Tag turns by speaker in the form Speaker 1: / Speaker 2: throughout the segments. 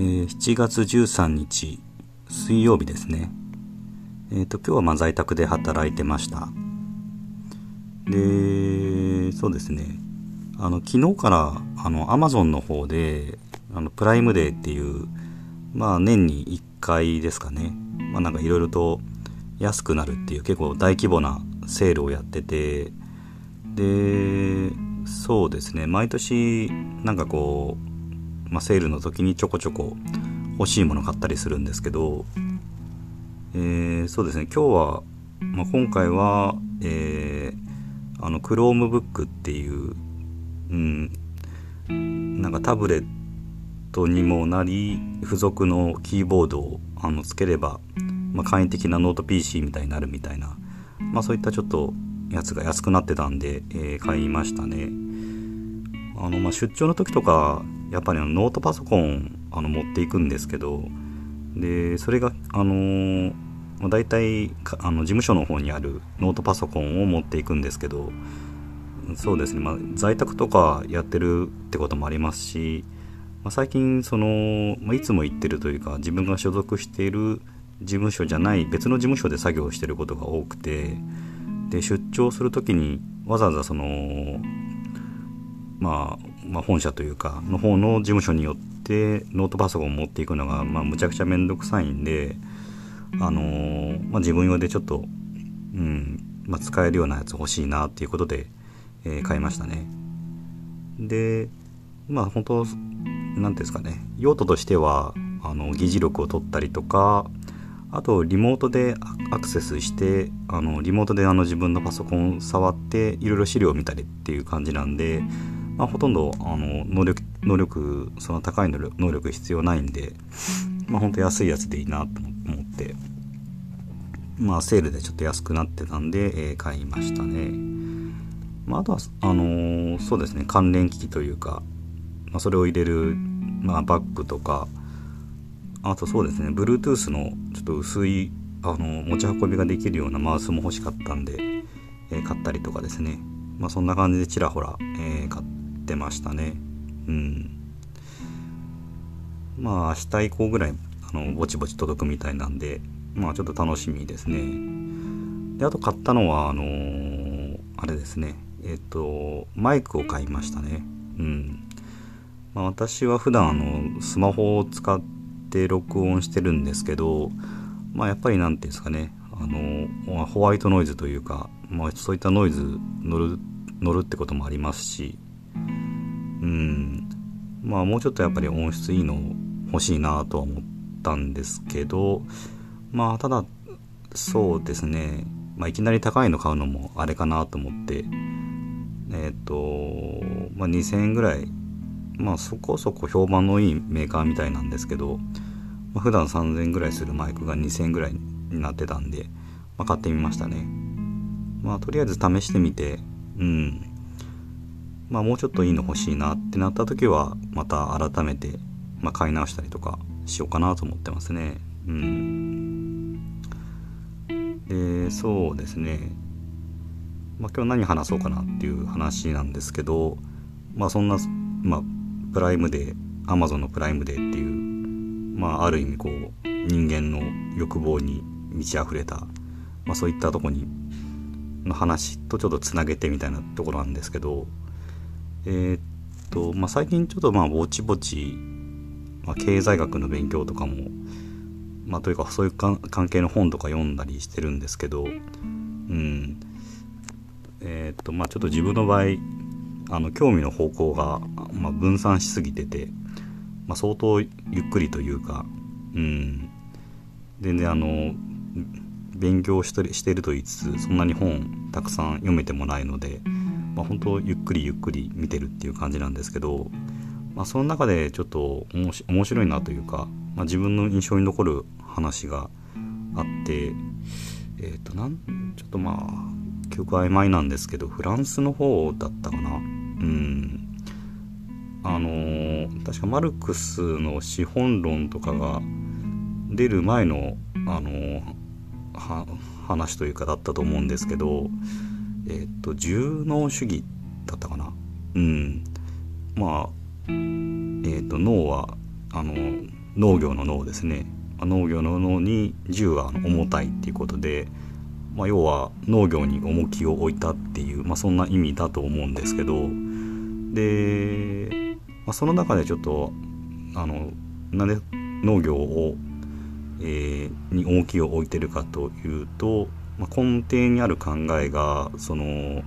Speaker 1: えー、7月13日水曜日ですね。えっ、ー、と、今日はま在宅で働いてました。で、そうですね。あの、昨日からあの、アマゾンの方で、あの、プライムデーっていう、まあ年に1回ですかね。まあなんかいろいろと安くなるっていう結構大規模なセールをやってて、で、そうですね。毎年なんかこう、まあ、セールの時にちょこちょこ欲しいもの買ったりするんですけど、えー、そうですね今日は、まあ、今回は、えー、あの Chromebook っていう、うん、なんかタブレットにもなり付属のキーボードをあのつければ、まあ、簡易的なノート PC みたいになるみたいな、まあ、そういったちょっとやつが安くなってたんで、えー、買いましたね。あのまあ、出張の時とかやっぱりノートパソコンあの持っていくんですけどでそれがあの、大体あの事務所の方にあるノートパソコンを持っていくんですけどそうですね、まあ、在宅とかやってるってこともありますし、まあ、最近その、まあ、いつも行ってるというか自分が所属している事務所じゃない別の事務所で作業してることが多くてで出張する時にわざわざそのまあ、まあ、本社というかの方の事務所によってノートパソコンを持っていくのが、まあ、むちゃくちゃ面倒くさいんで、あのー、まあ、自分用でちょっと、うんまあ、使えるようなやつ欲しいなっていうことで、えー、買いましたね。でまあ本当何ていうんですかね。用途としてはあの議事録を取ったりとかあとリモートでアクセスしてあのリモートであの自分のパソコン触っていろいろ資料を見たりっていう感じなんでまあ、ほとんどあの能力能力その高い能力必要ないんで、まあ、ほんと安いやつでいいなと思って。まあセールでちょっと安くなってたんで、えー、買いましたね、まあ、あとはあのー、そうですね関連機器というか、まあ、それを入れる、まあ、バッグとかあとそうですね Bluetooth のちょっと薄いあの持ち運びができるようなマウスも欲しかったんで、えー、買ったりとかですね。まあそんな感じでちらほら、えー、買ってってましたね。うん。まあ明日以降ぐらいあのぼちぼち届くみたいなんでまあちょっと楽しみですね。であと買ったのはあのー、あれですね。えっ、とマイクを買いましたね。うん。まあ、私は普段あのスマホを使って録音してるんですけどまあやっぱり何て言うんですかね。あのホワイトノイズというか、まあ、そういったノイズ乗る乗るってこともありますしうん。まあもうちょっとやっぱり音質いいの欲しいなとは思ったんですけどまあただそうですね、まあ、いきなり高いの買うのもあれかなと思って。えっ、ー、と、まあ、2000円ぐらい。まあそこそこ評判のいいメーカーみたいなんですけど、まあ、普段3000円ぐらいするマイクが2000円ぐらいになってたんで、まあ、買ってみましたね。まあとりあえず試してみてうん。まあ、もうちょっといいの欲しいなってなった時はまた改めて、まあ、買い直したりとかしようかなと思ってますね。うん、でそうですね、まあ、今日何話そうかなっていう話なんですけど、まあ、そんな、まあ、プライムデーアマゾンのプライムデーっていう、まあ、ある意味こう人間の欲望に満ち溢れた、まあ、そういったとこにの話とちょっとつなげてみたいなところなんですけどえー、っと、まあ、最近ちょっとまあぼちぼち、まあ、経済学の勉強とかも、まあ、というかそういう関係の本とか読んだりしてるんですけど、うん、えー、っとまあちょっと自分の場合あの興味の方向が、まあ、分散しすぎてて、まあ、相当ゆっくりというか、うん、全然あの勉強してしてると言いつつそんなに本たくさん読めてもないので、まあ、本当ゆっくりゆっくり見てるっていう感じなんですけど、まあ、その中でちょっと面白いなというか、まあ、自分の印象に残る話があってえっ、ー、となんちょっとまあ記憶曖昧なんですけどフランスの方だったかな。うん。あのー、確かマルクスの資本論とかが出る前のあのー、話というかだったと思うんですけどえっ、と重脳主義だったかな？うん。まあえっ、と脳はあの農業の農ですね。農業の農に銃は重たいっていうことで、まあ、要は農業に重きを置いたっていう、まあ、そんな意味だと思うんですけど。で、まあ、その中でちょっとあのなんで農業を、えー、に重きを置いてるかというと、まあ、根底にある考えがその、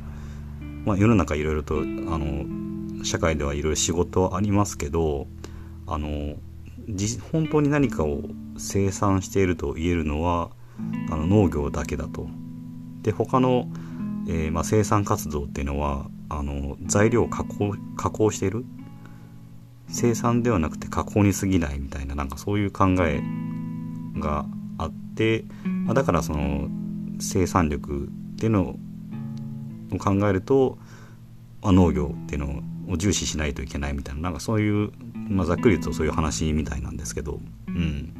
Speaker 1: まあ、世の中いろいろとあの社会ではいろいろ仕事はありますけどあの本当に何かを生産していると言えるのはあの農業だけだと。で他の、えー、まあ、生産活動っていうのはあの材料を加工加工している生産ではなくて加工に過ぎないみたいななんかそういう考えがあって、まあ、だからその生産力っていうのを考えると、ま、農業っていうのを重視しないといけないみたいななんかそういう、まあ、ざっくり言うとそういう話みたいなんですけど、うん、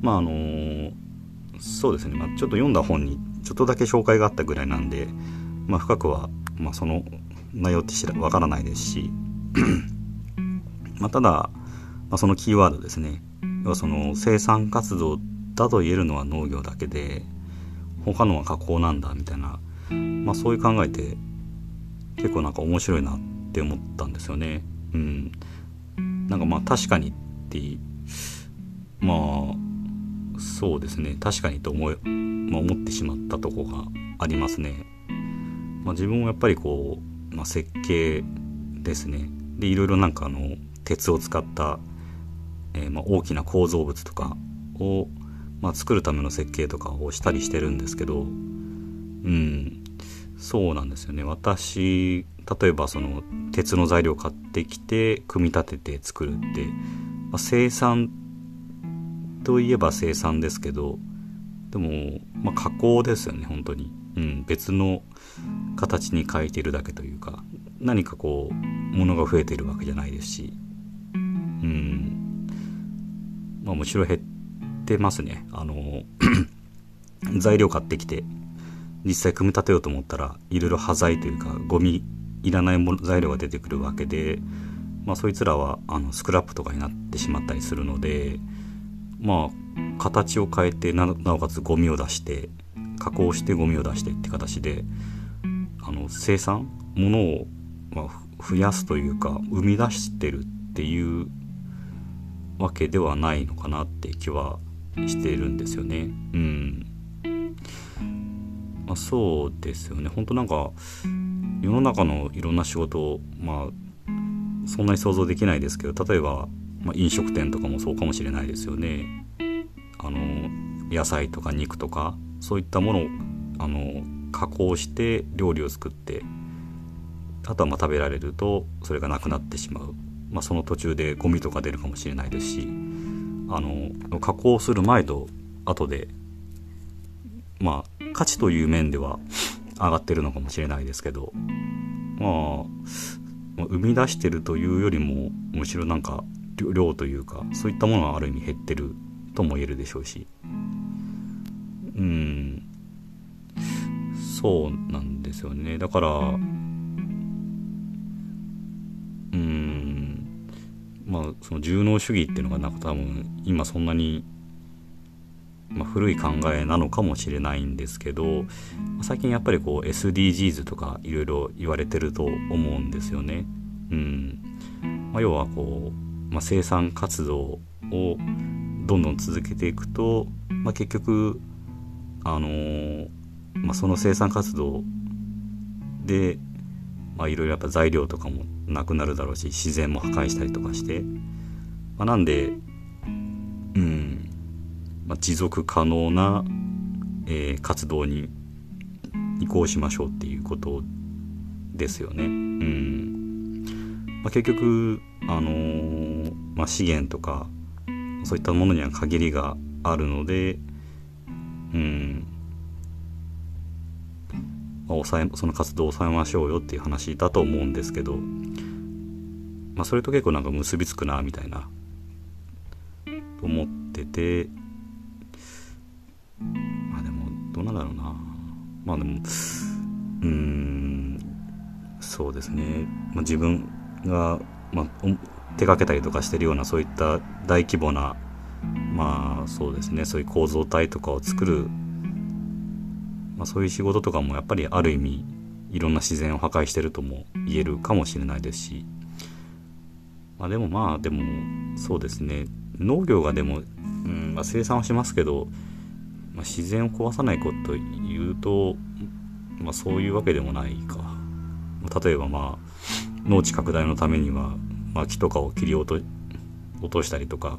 Speaker 1: まああのそうですね、まあ、ちょっと読んだ本にちょっとだけ紹介があったぐらいなんで、まあ、深くは、まあ、その内容って知らわからないですしまあただ、まあ、そのキーワードですね。要はその生産活動だと言えるのは農業だけで他のは加工なんだみたいな、まあ、そういう考えて結構なんか面白いなって思ったんですよね。うん、なんかまあ確かにってまあそうですね確かにと思,、まあ、思ってしまったとこがありますね。まあ、自分もやっぱりこう、まあ、設計ですねでいろいろなんかあの鉄を使った、えー、まあ大きな構造物とかを、まあ、作るための設計とかをしたりしてるんですけどうん。そうなんですよね。私例えばその鉄の材料を買ってきて組み立てて作るって、まあ、生産といえば生産ですけどでも、まあ、加工ですよね本当に、うん、別の形に変えているだけというか何かこう物が増えているわけじゃないですし。うん。まあむしろ減ってますね。あの 材料買ってきて実際組み立てようと思ったらいろいろ端材というかゴミいらないも材料が出てくるわけでまあそいつらはあのスクラップとかになってしまったりするのでまあ形を変えてなおかつゴミを出して加工してゴミを出してって形であの生産ものを、まあ、増やすというか生み出してるっていうわけではないのかなって気はしているんですよね。うん。まあ、そうですよね。本当なんか世の中のいろんな仕事をまあそんなに想像できないですけど例えばまあ、飲食店とかもそうかもしれないですよね。あの野菜とか肉とかそういったものをあの加工して料理を作ってあとはま食べられるとそれがなくなってしまう、まあ、その途中でゴミとか出るかもしれないですしあの加工する前と後でまあ価値という面では上がってるのかもしれないですけどまあ生み出してるというよりもむしろなんか量というかそういったものはある意味減ってるとも言えるでしょうし。うん。そうなんですよね。だからまあその順応主義っていうのがなんか多分今そんなに、まあ、古い考えなのかもしれないんですけど最近やっぱりこう SDGs とかいろいろ言われてると思うんですよね。うんまあ、要はこうまあ、生産活動をどんどん続けていくと、まあ、結局、あのー、まあ、その生産活動で、まあ、いろいろやっぱ材料とかもなくなるだろうし自然も破壊したりとかして、まあ、なんで、うんまあ、持続可能な、えー、活動に移行しましょうっていうことですよね。うん。まあ、結局あのー、まあ、資源とかそういったものには限りがあるので、うん。まあ、抑えその活動を抑えましょうよっていう話だと思うんですけど、まあ、それと結構なんか結びつくなみたいな思っててまあでもどうなんだろうな。まあでもうんそうですね、まあ、自分がまあ、手掛けたりとかしてるようなそういった大規模なまあそうですね。そういう構造体とかを作る、まあ、そういう仕事とかもやっぱりある意味いろんな自然を破壊してるとも言えるかもしれないですし、まあ、でもまあでもそうですね。農業がでも、うんまあ、生産はしますけど、まあ、自然を壊さないこと言うと、まあ、そういうわけでもないか。例えばまあ農地拡大のためには、まあ、木とかを切り落と落としたりとか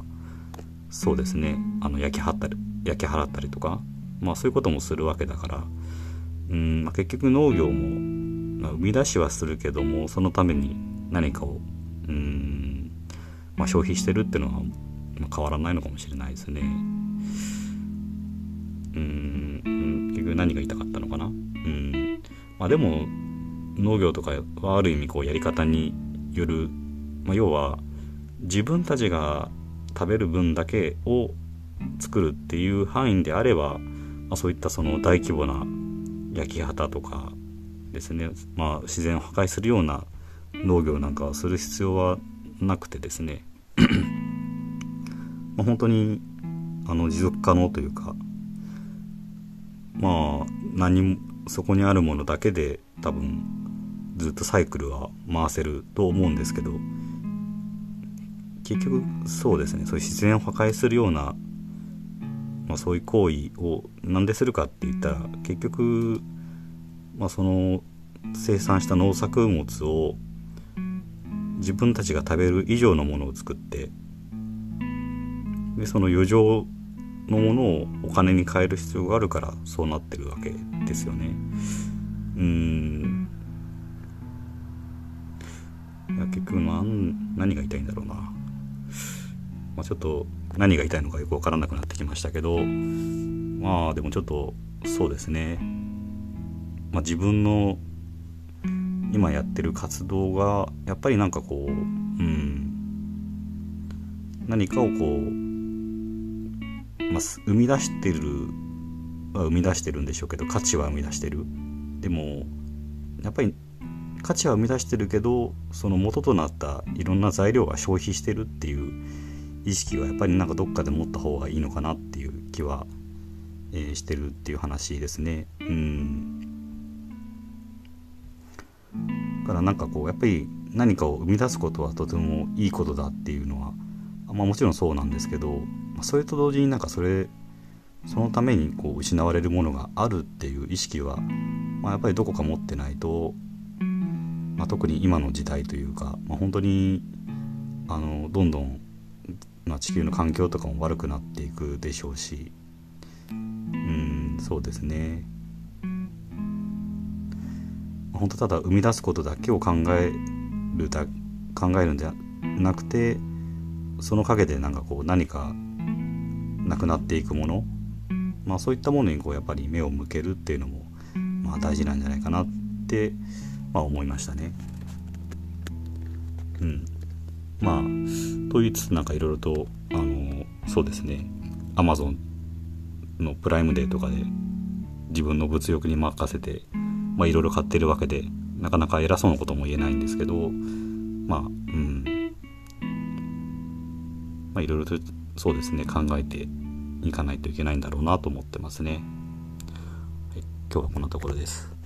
Speaker 1: そうですね。あの焼き払ったり焼き払ったりとか、まあ、そういうこともするわけだからうん、まあ、結局農業も、まあ、生み出しはするけどもそのために何かをうん、まあ、消費してるっていうのは、まあ、変わらないのかもしれないですね。うん結局何が言いたかったのかなうんまあでも農業とかはある意味こうやり方による、まあ、要は自分たちが食べる分だけを作るっていう範囲であれば、まあ、そういったその大規模な焼き畑とかですね、まあ、自然を破壊するような農業なんかはする必要はなくてですね まあ本当にあの持続可能というかまあ何もそこにあるものだけで多分ずっとサイクルは回せると思うんですけど結局そうですねそういう自然を破壊するような、まあ、そういう行為を何でするかって言ったら結局、まあ、その生産した農作物を自分たちが食べる以上のものを作ってでその余剰のものをお金に換える必要があるからそうなってるわけですよね。うん。いや結局何何が言いたいんだろうな、まあ、ちょっと何が言いたいのかよく分からなくなってきましたけどまあでもちょっとそうですね、まあ、自分の今やってる活動がやっぱりなんかこううん。何かをこう、まあ、生み出してるは生み出してるんでしょうけど価値は生み出してる。でもやっぱり価値は生み出してるけどその元となったいろんな材料が消費してるっていう意識はやっぱりなんかどっかで持った方がいいのかなっていう気は、えー、してるっていう話ですね。うんだからなんかこうやっぱり何かを生み出すことはとてもいいことだっていうのは、まあ、もちろんそうなんですけど、まあ、それと同時になんかそれそのためにこう失われるものがあるっていう意識は、まあ、やっぱりどこか持ってないとまあ、特に今の時代というか、まあ、本当にあのどんどん、まあ、地球の環境とかも悪くなっていくでしょうしうんそうですね本当ただ生み出すことだけを考えるだ考えるんじゃなくてその陰でなんかこう何かなくなっていくもの、まあ、そういったものにこうやっぱり目を向けるっていうのも、まあ、大事なんじゃないかなってまあ、思いましたね。うん。まあ、と言いつつなんかいろいろと、あの、そうですね、アマゾンのプライムデーとかで自分の物欲に任せて、いろいろ買ってるわけで、なかなか偉そうなことも言えないんですけど、まあ、うん。まあいろいろとそうですね、考えていかないといけないんだろうなと思ってますね。はい、今日はこんなところです。